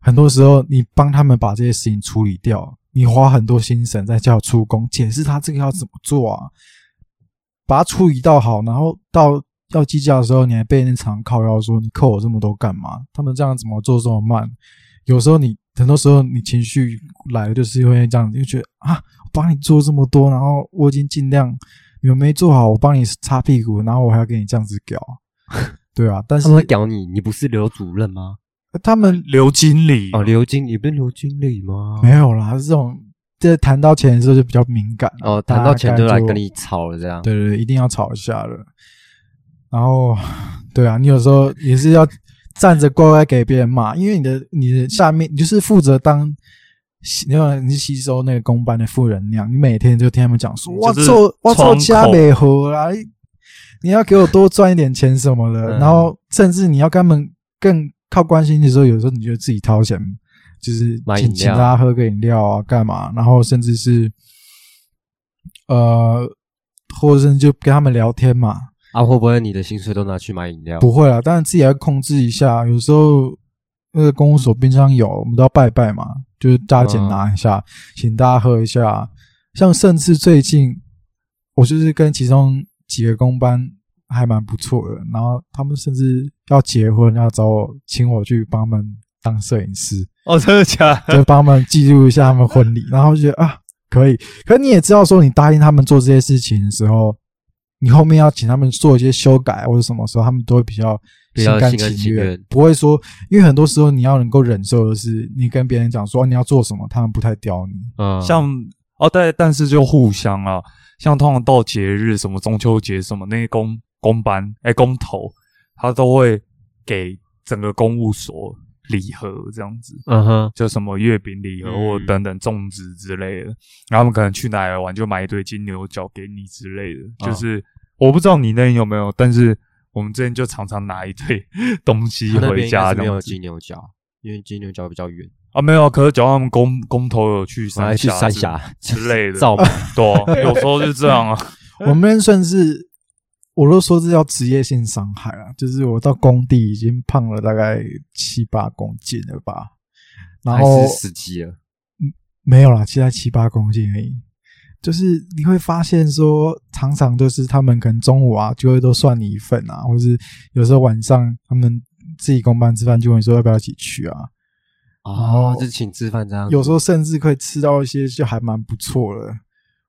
很多时候你帮他们把这些事情处理掉，你花很多心神在叫出工解释他这个要怎么做啊，把它处理到好，然后到要计价的时候，你还被那厂靠腰说你扣我这么多干嘛？他们这样怎么做这么慢？有时候你很多时候你情绪来了，就是会这样，就觉得啊，我帮你做这么多，然后我已经尽量，你们没做好，我帮你擦屁股，然后我还要给你这样子搞，对啊，但是他们会屌你，你不是刘主任吗？他们刘经理哦，刘经理不是刘经理吗？没有啦，这种在谈到钱的时候就比较敏感哦，谈到钱就来跟。你吵了，这样。对对对，一定要吵一下了。然后，对啊，你有时候也是要站着乖乖给别人骂，因为你的你的下面你就是负责当，你要你吸收那个公班的负能量，你每天就听他们讲说，我就是操我操窗口加美合啦，你要给我多赚一点钱什么的，嗯然后甚至你要跟他们更靠关心的时候，有时候你就自己掏钱，就是请请大家喝个饮料啊，干嘛？然后甚至是呃，或者是就跟他们聊天嘛，啊，会不会你的薪水都拿去买饮料？不会啦，当然自己要控制一下。有时候那个公务所冰箱有，我们都要拜拜嘛，就是加减拿一下，请大家喝一下。像甚至最近，我就是跟其中几个公班还蛮不错的，然后他们甚至要结婚，要找我请我去帮他们当摄影师，哦，真的假的？就帮他们记录一下他们婚礼，然后就觉得啊可以。可是你也知道，说你答应他们做这些事情的时候，你后面要请他们做一些修改或者什么时候，他们都会比较甘比较心甘情愿，不会说，因为很多时候你要能够忍受的是，你跟别人讲说、啊你要做什么，他们不太屌你。嗯，像哦，对，但是就互相啊，像通常到节日，什么中秋节什么那些公公班哎公投，他都会给整个公务所礼盒这样子，嗯哼，就什么月饼礼盒嗯。或等等粽子之类的，然后他们可能去哪儿玩就买一堆金牛角给你之类的，哦就是我不知道你那边有没有，但是我们这边就常常拿一堆 东西回家没有金牛角，因为金牛角比较远，啊，没有，可是只要他们公公头有去三峡之三峡之类的，造嘛对啊、有时候是这样啊。我们算是，我都说这叫职业性伤害啊，就是我到工地已经胖了大概七八公斤了吧，然还后是死机了。没有啦，现在七八公斤而已。就是你会发现说，常常就是他们可能中午啊，就会都算你一份啊，或是有时候晚上他们自己公班吃饭，就问你说要不要一起去啊。哦，就是请吃饭这样，有时候甚至可以吃到一些就还蛮不错的。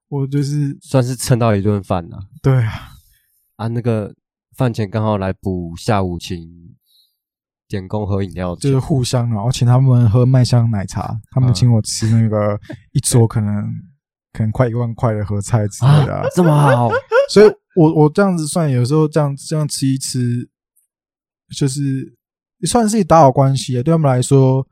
我就是算是蹭到一顿饭了对啊，啊。那个饭前刚好来补下午请点工喝饮料，就是互相，然后请他们喝麦香奶茶，他们嗯请我吃那个 一桌可能可能快一万块的合菜之类的啊、这么好，所以我我这样子算，有时候这样这样吃一吃，就是算是打好关系的。对他们来说，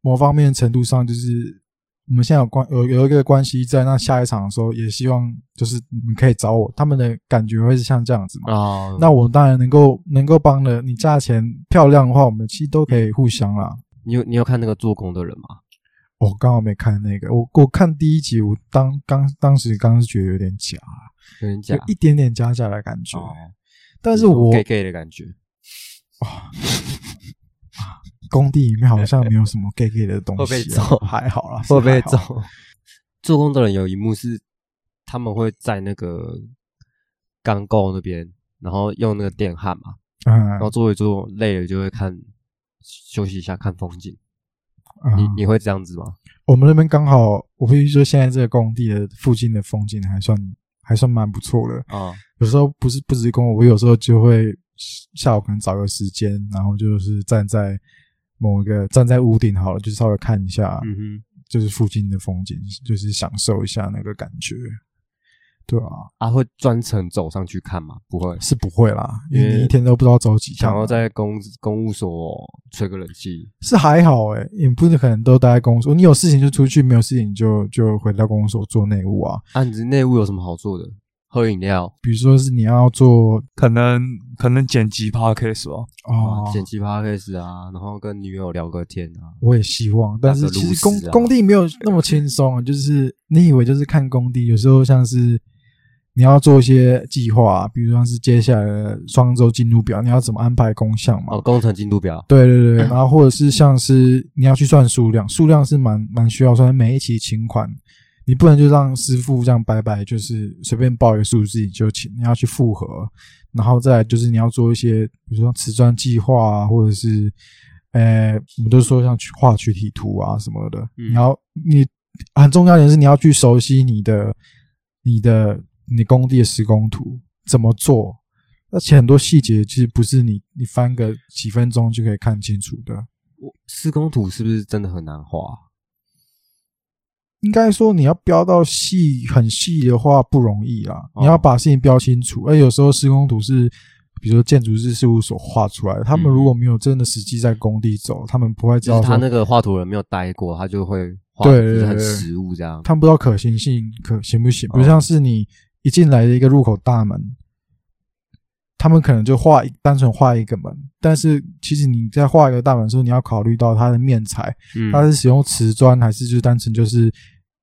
某方面程度上，就是我们现在有关有有一个关系在。那下一场的时候，也希望就是你们可以找我，他们的感觉会是像这样子嘛。啊，那我当然能够能够帮的，你价钱漂亮的话，我们其实都可以互相啦。你有你有看那个做工的人吗？我刚好没看那个，我我看第一集，我当刚当时刚是觉得有点假，有点假有，一点点假假的感觉。哦但是我 gay gay 的感觉，工地里面好像没有什么 gay gay 的东西、啊，会被揍还好啦，会不会是还好走？做工的人有一幕是他们会在那个钢构那边，然后用那个电焊嘛，嗯然后做一做累了就会看休息一下看风景。嗯你你会这样子吗？我们那边刚好，我必须说，现在这个工地的附近的风景还算还算蛮不错的。啊，有时候不是不止工，我有时候就会下午可能找个时间，然后就是站在某一个站在屋顶好了，就稍微看一下，嗯哼，就是附近的风景，就是享受一下那个感觉。对啊，啊，会专程走上去看吗？不会，是不会啦，因因为为你一天都不知道走几。想要在公公务所吹个冷气，是还好诶、也不是可能都待在公所。你有事情就出去，没有事情就就回到公所做内务啊。啊，你这内务有什么好做的？喝饮料。比如说是你要做可能可能剪辑 podcast 吧，哦。啊，，剪辑 podcast 啊，然后跟女友聊个天啊，我也希望，但是其实工工地没有那么轻松啊。就是你以为就是看工地，有时候像是你要做一些计划，比如像是接下来的双周进度表，你要怎么安排工项嘛？哦，工程进度表，对对对，然后或者是像是你要去算数量，数量是蛮蛮需要算，每一期请款，你不能就让师傅这样白白就是随便报一个数字你就请，你要去复核，然后再来就是你要做一些，比如说瓷砖计划啊，或者是呃，我们都说像去画躯体图啊什么的，嗯你要你很重要点是你要去熟悉你的你的你工地的施工图怎么做，而且很多细节其实不是你你翻个几分钟就可以看清楚的。我施工图是不是真的很难画？应该说你要标到细很细的话不容易啦，哦。你要把事情标清楚。而有时候施工图是，比如说建筑师事务所画出来的，他们如果没有真的实际在工地走，他们不会知道就是他那个画图人没有待过，他就会画对得就是很实物这样。他们不知道可行性可行不行，哦。不像是你一进来的一个入口大门，他们可能就画一单纯画一个门，但是其实你在画一个大门的时候，你要考虑到它的面材，嗯。它是使用瓷砖还是就是单纯就是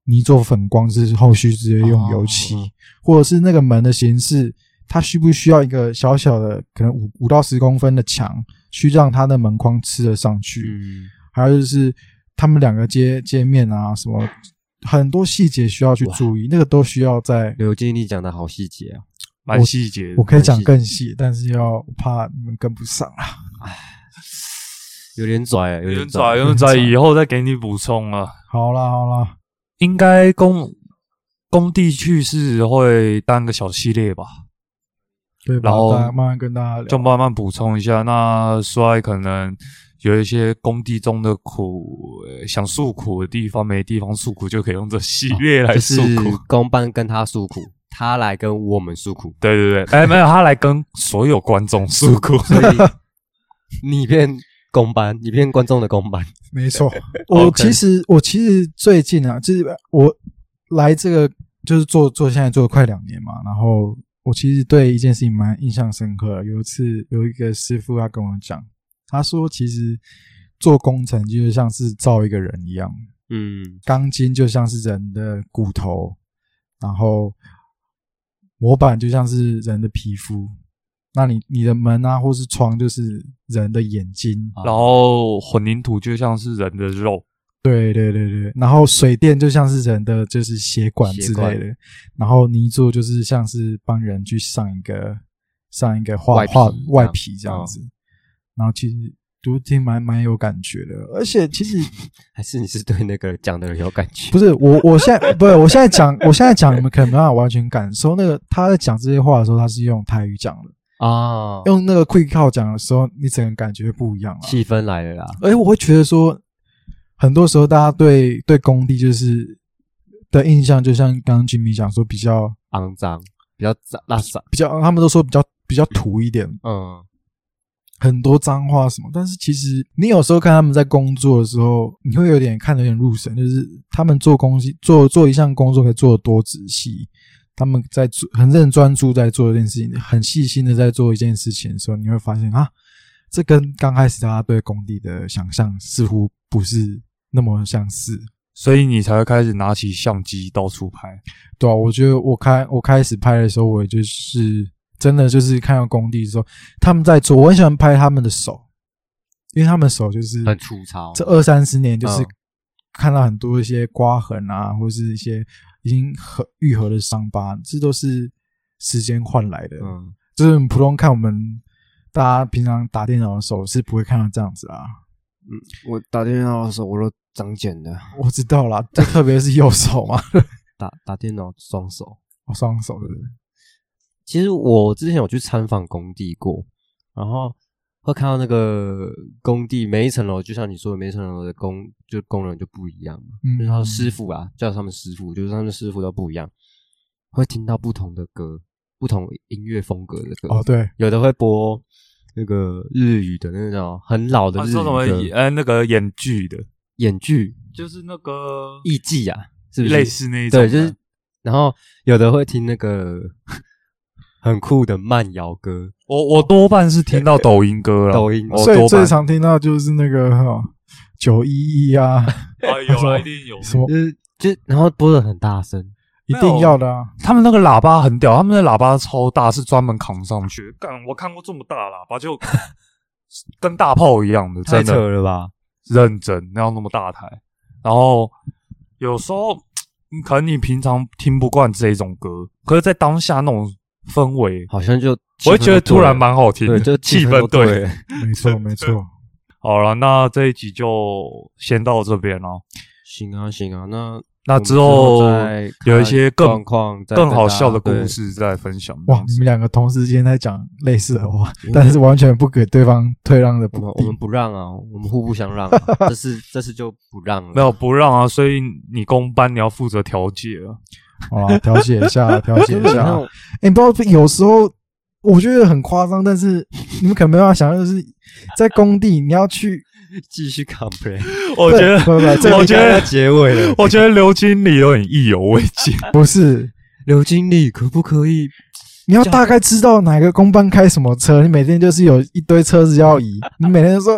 泥做粉光，是后续直接用油漆，哦或者是那个门的形式，它需不需要一个小小的可能五五到十公分的墙，去让它的门框吃得上去？嗯，还有就是他们两个接接面啊，什么很多细节需要去注意，那个都需要在。刘经理讲的好细节啊。蛮细节的我。可以讲更细，但是要怕你们跟不上啊。有点拽，有有点拽，。有点拽，以后再给你补充啊。好啦好啦，应该工工地趣事会当个小系列吧，对吧？然后慢慢跟大家聊。就慢慢补充一下。那衰可能有一些工地中的苦，呃想诉苦的地方没地方诉苦，就可以用这系列来就是诉苦。公班跟他诉苦，他来跟我们诉苦，对对对，哎，没有，他来跟所有观众诉苦。所以你变公班，你变观众的公班。没错，我其实我其实最近啊，就是我来这个就是做做现在做了快两年嘛，然后我其实对一件事情蛮印象深刻的。有一次有一个师傅他跟我讲，他说其实做工程就像是造一个人一样，嗯，钢筋就像是人的骨头，然后模板就像是人的皮肤。那你你的门啊，或是窗，就是人的眼睛，然后混凝土就像是人的肉，对对对对，然后水电就像是人的就是血管之类的，然后泥做就是像是帮人去上一个上一个画画外皮这样嗯子，然后其实读听蛮蛮有感觉的，而且其实 还是你是对那个讲的人有感觉？不是我我现在不是我现在讲我现在讲你们可能没办法完全感受。那个他在讲这些话的时候他是用台语讲的，啊，用那个 quick call 讲的时候你整个感觉不一样了。气氛来了啦。而且我会觉得说，很多时候大家对对工地就是的印象，就像刚刚 Jimmy 讲说，比较肮脏，比较脏。比较，他们都说比较比较土一点，嗯，很多脏话什么。但是其实你有时候看他们在工作的时候，你会有点看得有点入神，就是他们做工西做做一项工作可以做的多仔细。他们在做很认真专注在做一件事情，很细心的在做一件事情的时候，你会发现啊，这跟刚开始大家对工地的想象似乎不是那么相似。所以你才会开始拿起相机到处拍。对啊，我觉得我开我开始拍的时候，我也就是真的就是看到工地的时候，他们在做，我很喜欢拍他们的手，因为他们手就是很粗糙。这二三十年就是嗯看到很多一些刮痕啊，或是一些已经合愈合的伤疤，这都是时间换来的。嗯，就是普通看我们大家平常打电脑的手是不会看到这样子啊。嗯我打电脑的时候我都长茧的，我知道啦，就特别是右手嘛，打打电脑双手。我双手的。其实我之前有去参访工地过，然后会看到那个工地每一层楼，就像你说的，每一层楼的工就工人就不一样嘛，嗯就是他的师傅啊，叫他们师傅，就是他们师傅都不一样，会听到不同的歌，不同音乐风格的歌。哦，对，有的会播那个日语的那种很老的啊，日语说什么歌，呃那个演剧的，演剧就是那个艺伎啊，是不是类似那一种？对，就是，然后有的会听那个 很酷的慢摇歌，我我多半是听到抖音歌了，抖音最我多半最常听到就是那个九一一啊，啊有啊，一定有。什么就是就然后播的很大声，一定要的啊。他们那个喇叭很屌，他们的喇叭超大，是专门扛上去。干，我看过这么大喇叭，就 跟大炮一样的，太扯真的了吧？认真，那样那么大台。然后有时候嗯可能你平常听不惯这种歌，可是，在当下那种氛围，好像就我会觉得突然蛮好听的，对，就气氛对。没错，没错。好了，那这一集就先到这边了。行啊，行啊，那那之后有一些更状况更好笑的故事再分享。哇，你们两个同时间在讲类似的话，但是完全不给对方退让的不地我们。不让啊，我们互不相让、啊，这次这次就不让了。没有不让啊，所以你公班你要负责调解啊。好啦，调解一下，调解一下。哎、你不知道有时候我觉得很夸张，但是你们可能没办法想象，就是在工地你要去，继续 complain，我觉得，不不我觉得，结尾了。我觉得刘经理有点意犹未尽。不是。刘经理可不可以？你要大概知道哪个工班开什么车，你每天就是有一堆车子要移，你每天都说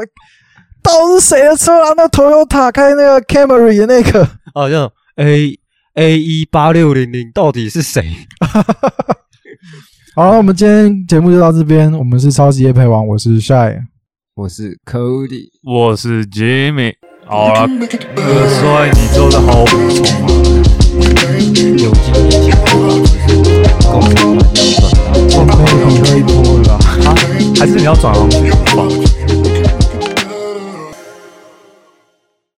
到底是谁的车啊？那 Toyota 开那个 Camry 的那个，好像 A A 一八六零零到底是谁？好了，我们今天节目就到这边。我们是超级夜配王，我是 Shy。我是 Cody，我是 Jimmy。好了，哥帅你做的好补充啊。有经理请我工程团要转到我没有可以播了啦。啊，还是你要转行去